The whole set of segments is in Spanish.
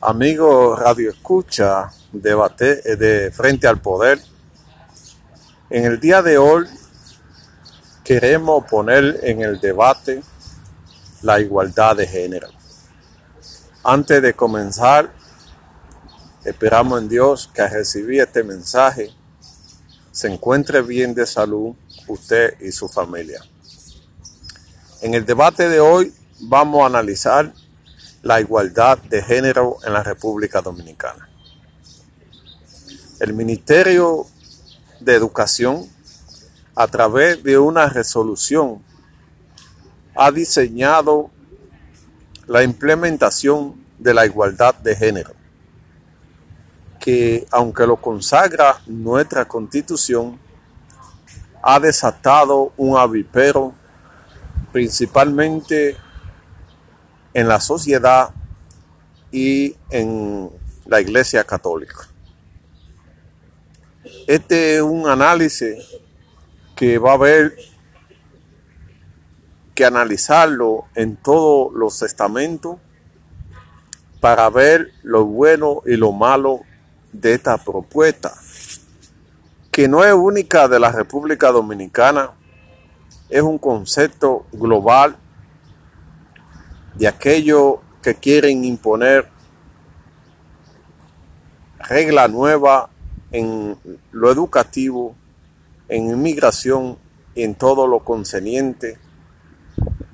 Amigo Radio Escucha, debate de frente al poder. En el día de hoy queremos poner en el debate la igualdad de género. Antes de comenzar, esperamos en Dios que al recibir este mensaje se encuentre bien de salud usted y su familia. En el debate de hoy vamos a analizar la igualdad de género en la República Dominicana. El Ministerio de Educación, a través de una resolución, ha diseñado la implementación de la igualdad de género, que aunque lo consagra nuestra constitución, ha desatado un avipero principalmente en la sociedad y en la Iglesia Católica. Este es un análisis que va a haber que analizarlo en todos los estamentos para ver lo bueno y lo malo de esta propuesta, que no es única de la República Dominicana, es un concepto global de aquellos que quieren imponer regla nueva en lo educativo, en inmigración y en todo lo concerniente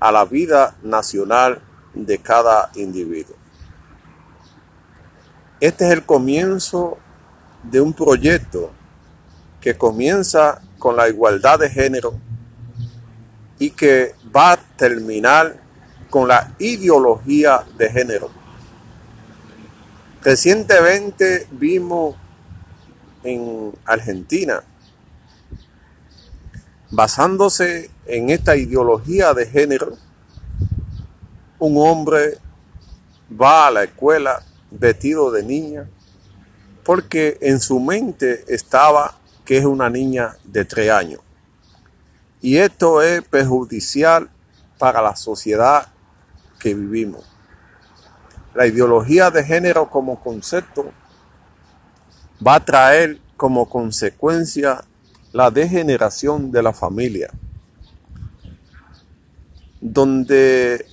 a la vida nacional de cada individuo. Este es el comienzo de un proyecto que comienza con la igualdad de género y que va a terminar con la ideología de género. Recientemente vimos en Argentina, basándose en esta ideología de género, un hombre va a la escuela vestido de niña porque en su mente estaba que es una niña de tres años. Y esto es perjudicial para la sociedad que vivimos. La ideología de género como concepto va a traer como consecuencia la degeneración de la familia, donde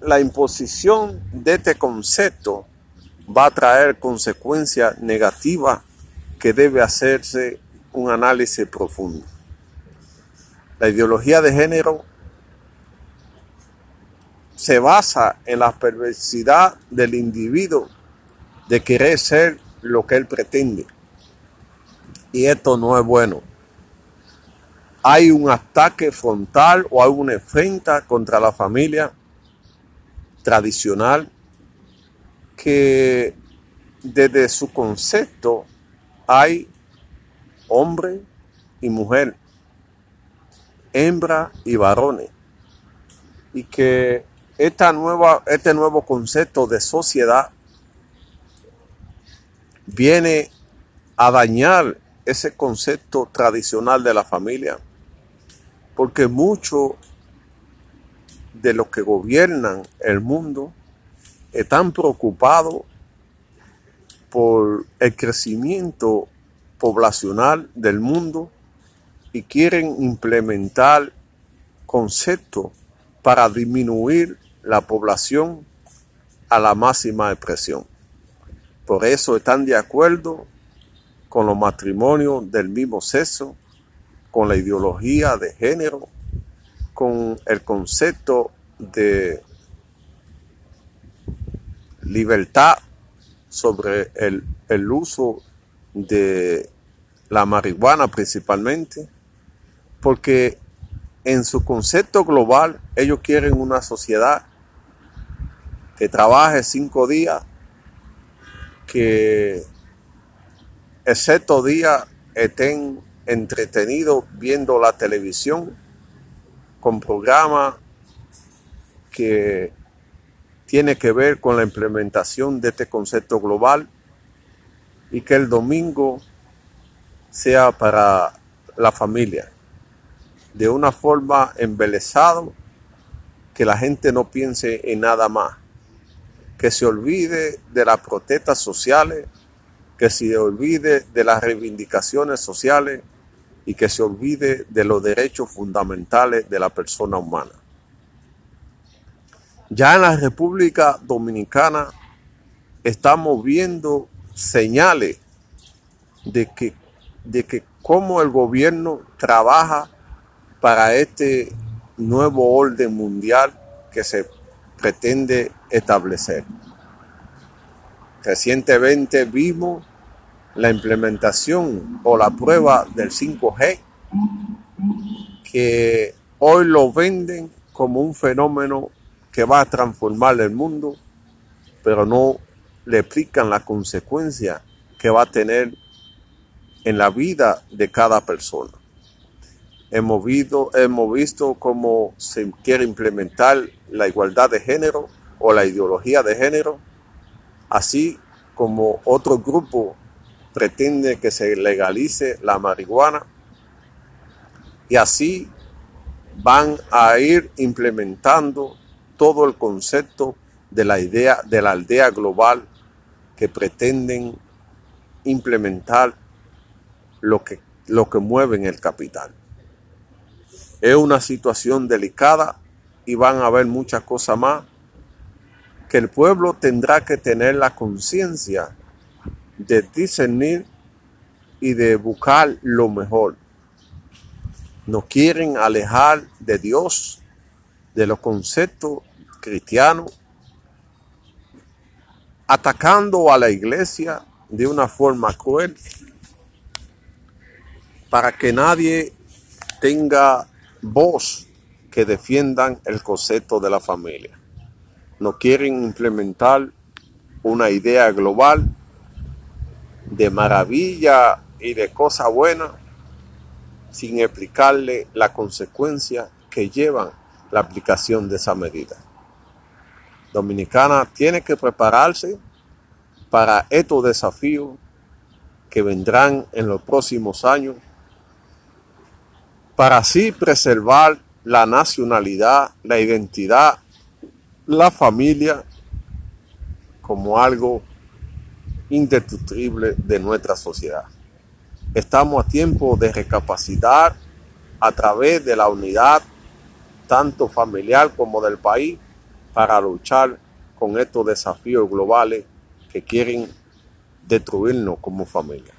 la imposición de este concepto va a traer consecuencias negativas que debe hacerse un análisis profundo. La ideología de género se basa en la perversidad del individuo de querer ser lo que él pretende. Y esto no es bueno. Hay un ataque frontal o hay una enfrenta contra la familia tradicional que desde su concepto hay hombre y mujer, hembra y varones. Y que esta nueva, este nuevo concepto de sociedad viene a dañar ese concepto tradicional de la familia, porque muchos de los que gobiernan el mundo están preocupados por el crecimiento poblacional del mundo y quieren implementar conceptos para disminuir la población a la máxima expresión. Por eso están de acuerdo con los matrimonios del mismo sexo, con la ideología de género, con el concepto de libertad sobre el, el uso de la marihuana principalmente, porque en su concepto global ellos quieren una sociedad que trabaje cinco días, que excepto días estén entretenidos viendo la televisión con programas que tiene que ver con la implementación de este concepto global y que el domingo sea para la familia. De una forma embelesado que la gente no piense en nada más que se olvide de las protestas sociales, que se olvide de las reivindicaciones sociales y que se olvide de los derechos fundamentales de la persona humana. Ya en la República Dominicana estamos viendo señales de que, de que cómo el gobierno trabaja para este nuevo orden mundial que se pretende establecer. Recientemente vimos la implementación o la prueba del 5G, que hoy lo venden como un fenómeno que va a transformar el mundo, pero no le explican la consecuencia que va a tener en la vida de cada persona. Hemos visto, hemos visto cómo se quiere implementar la igualdad de género o la ideología de género, así como otro grupo pretende que se legalice la marihuana y así van a ir implementando todo el concepto de la idea de la aldea global que pretenden implementar lo que, lo que mueve en el capital. Es una situación delicada y van a haber muchas cosas más que el pueblo tendrá que tener la conciencia de discernir y de buscar lo mejor. No quieren alejar de Dios, de los conceptos cristianos, atacando a la iglesia de una forma cruel para que nadie tenga voz que defiendan el concepto de la familia. No quieren implementar una idea global de maravilla y de cosa buena sin explicarle la consecuencia que llevan la aplicación de esa medida. Dominicana tiene que prepararse para estos desafíos que vendrán en los próximos años para así preservar la nacionalidad, la identidad, la familia como algo indestructible de nuestra sociedad. Estamos a tiempo de recapacitar a través de la unidad, tanto familiar como del país, para luchar con estos desafíos globales que quieren destruirnos como familia.